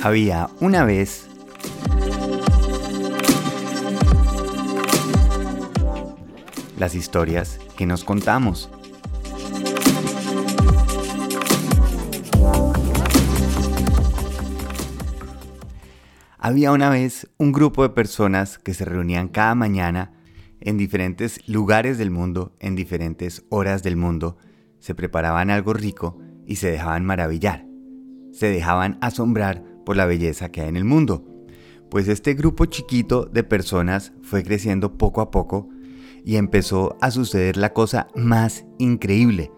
Había una vez las historias que nos contamos. Había una vez un grupo de personas que se reunían cada mañana en diferentes lugares del mundo, en diferentes horas del mundo, se preparaban algo rico y se dejaban maravillar. Se dejaban asombrar por la belleza que hay en el mundo. Pues este grupo chiquito de personas fue creciendo poco a poco y empezó a suceder la cosa más increíble.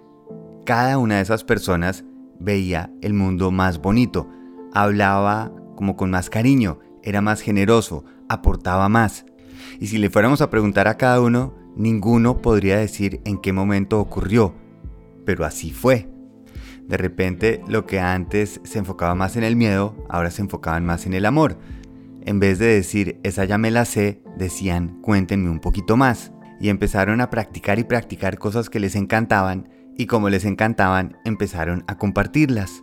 Cada una de esas personas veía el mundo más bonito, hablaba como con más cariño, era más generoso, aportaba más. Y si le fuéramos a preguntar a cada uno, ninguno podría decir en qué momento ocurrió, pero así fue. De repente lo que antes se enfocaba más en el miedo, ahora se enfocaban más en el amor. En vez de decir, esa ya me la sé, decían, cuéntenme un poquito más. Y empezaron a practicar y practicar cosas que les encantaban y como les encantaban, empezaron a compartirlas.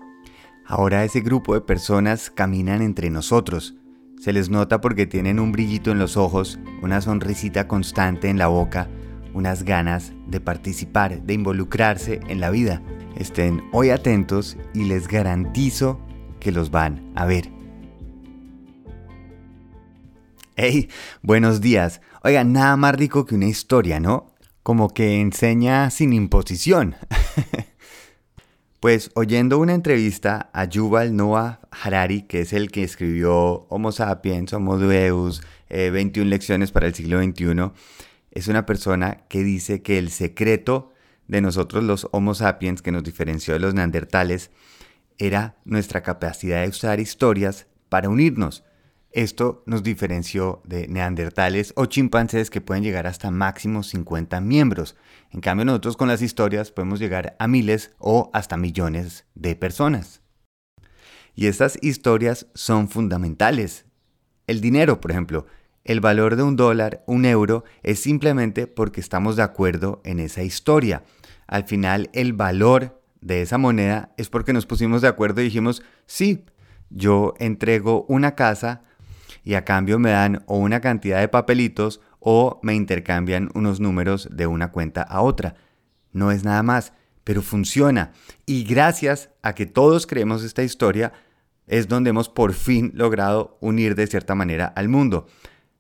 Ahora ese grupo de personas caminan entre nosotros, se les nota porque tienen un brillito en los ojos, una sonrisita constante en la boca, unas ganas de participar, de involucrarse en la vida. Estén hoy atentos y les garantizo que los van a ver. Hey, buenos días. Oigan, nada más rico que una historia, ¿no? Como que enseña sin imposición. Pues oyendo una entrevista a Yuval Noah Harari, que es el que escribió Homo sapiens, Homo deus, 21 eh, lecciones para el siglo XXI, es una persona que dice que el secreto de nosotros los Homo sapiens que nos diferenció de los neandertales era nuestra capacidad de usar historias para unirnos. Esto nos diferenció de neandertales o chimpancés que pueden llegar hasta máximo 50 miembros. En cambio nosotros con las historias podemos llegar a miles o hasta millones de personas. Y estas historias son fundamentales. El dinero, por ejemplo, el valor de un dólar, un euro, es simplemente porque estamos de acuerdo en esa historia. Al final, el valor de esa moneda es porque nos pusimos de acuerdo y dijimos, sí, yo entrego una casa y a cambio me dan o una cantidad de papelitos o me intercambian unos números de una cuenta a otra. No es nada más, pero funciona. Y gracias a que todos creemos esta historia, es donde hemos por fin logrado unir de cierta manera al mundo.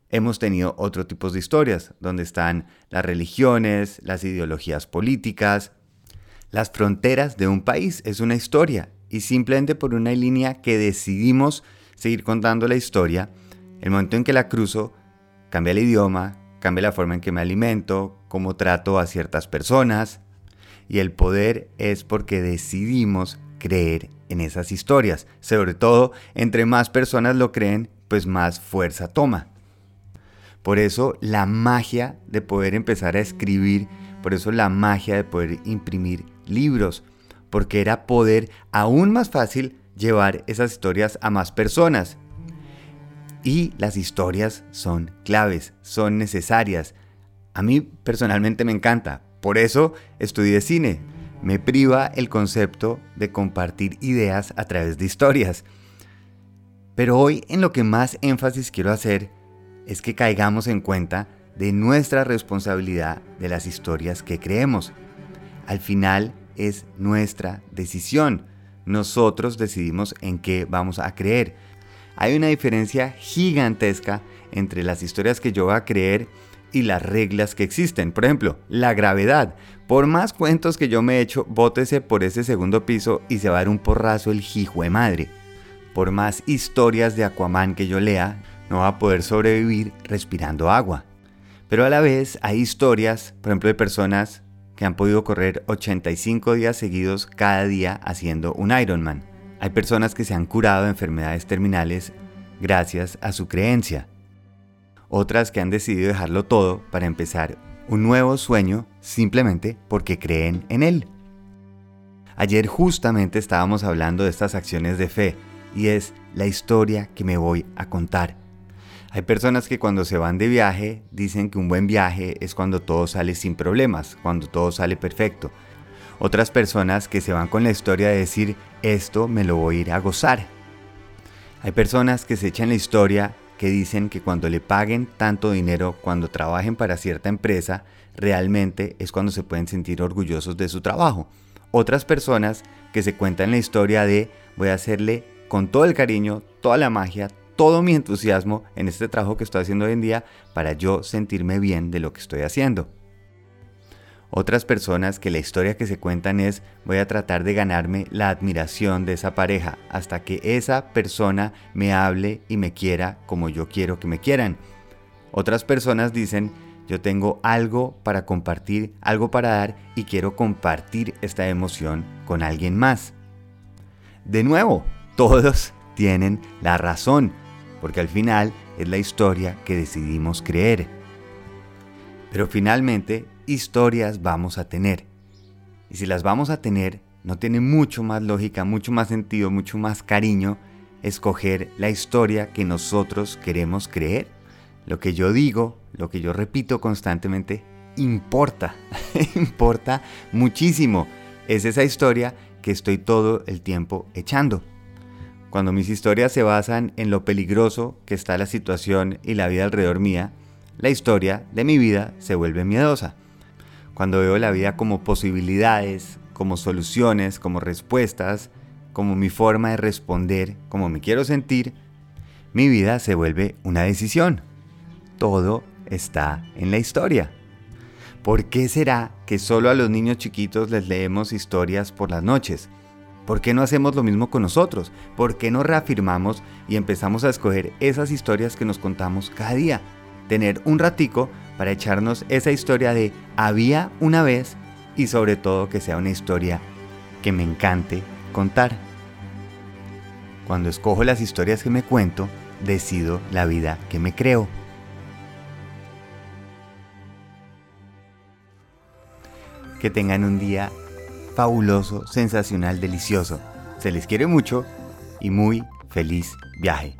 Hemos tenido otro tipo de historias, donde están las religiones, las ideologías políticas, las fronteras de un país. Es una historia. Y simplemente por una línea que decidimos seguir contando la historia, el momento en que la cruzo, cambia el idioma, cambia la forma en que me alimento, cómo trato a ciertas personas. Y el poder es porque decidimos creer en esas historias. Sobre todo, entre más personas lo creen, pues más fuerza toma. Por eso la magia de poder empezar a escribir, por eso la magia de poder imprimir libros, porque era poder aún más fácil llevar esas historias a más personas. Y las historias son claves, son necesarias. A mí personalmente me encanta. Por eso estudié cine. Me priva el concepto de compartir ideas a través de historias. Pero hoy en lo que más énfasis quiero hacer es que caigamos en cuenta de nuestra responsabilidad de las historias que creemos. Al final es nuestra decisión. Nosotros decidimos en qué vamos a creer hay una diferencia gigantesca entre las historias que yo voy a creer y las reglas que existen. Por ejemplo, la gravedad. Por más cuentos que yo me he hecho, bótese por ese segundo piso y se va a dar un porrazo el hijo de madre. Por más historias de Aquaman que yo lea, no va a poder sobrevivir respirando agua. Pero a la vez hay historias, por ejemplo, de personas que han podido correr 85 días seguidos cada día haciendo un Ironman. Hay personas que se han curado de enfermedades terminales gracias a su creencia. Otras que han decidido dejarlo todo para empezar un nuevo sueño simplemente porque creen en él. Ayer justamente estábamos hablando de estas acciones de fe y es la historia que me voy a contar. Hay personas que cuando se van de viaje dicen que un buen viaje es cuando todo sale sin problemas, cuando todo sale perfecto. Otras personas que se van con la historia de decir, esto me lo voy a ir a gozar. Hay personas que se echan la historia que dicen que cuando le paguen tanto dinero, cuando trabajen para cierta empresa, realmente es cuando se pueden sentir orgullosos de su trabajo. Otras personas que se cuentan la historia de voy a hacerle con todo el cariño, toda la magia, todo mi entusiasmo en este trabajo que estoy haciendo hoy en día para yo sentirme bien de lo que estoy haciendo. Otras personas que la historia que se cuentan es voy a tratar de ganarme la admiración de esa pareja hasta que esa persona me hable y me quiera como yo quiero que me quieran. Otras personas dicen yo tengo algo para compartir, algo para dar y quiero compartir esta emoción con alguien más. De nuevo, todos tienen la razón, porque al final es la historia que decidimos creer. Pero finalmente, historias vamos a tener. Y si las vamos a tener, no tiene mucho más lógica, mucho más sentido, mucho más cariño escoger la historia que nosotros queremos creer. Lo que yo digo, lo que yo repito constantemente, importa, importa muchísimo. Es esa historia que estoy todo el tiempo echando. Cuando mis historias se basan en lo peligroso que está la situación y la vida alrededor mía, la historia de mi vida se vuelve miedosa. Cuando veo la vida como posibilidades, como soluciones, como respuestas, como mi forma de responder, como me quiero sentir, mi vida se vuelve una decisión. Todo está en la historia. ¿Por qué será que solo a los niños chiquitos les leemos historias por las noches? ¿Por qué no hacemos lo mismo con nosotros? ¿Por qué no reafirmamos y empezamos a escoger esas historias que nos contamos cada día? Tener un ratico para echarnos esa historia de había una vez y sobre todo que sea una historia que me encante contar. Cuando escojo las historias que me cuento, decido la vida que me creo. Que tengan un día fabuloso, sensacional, delicioso. Se les quiere mucho y muy feliz viaje.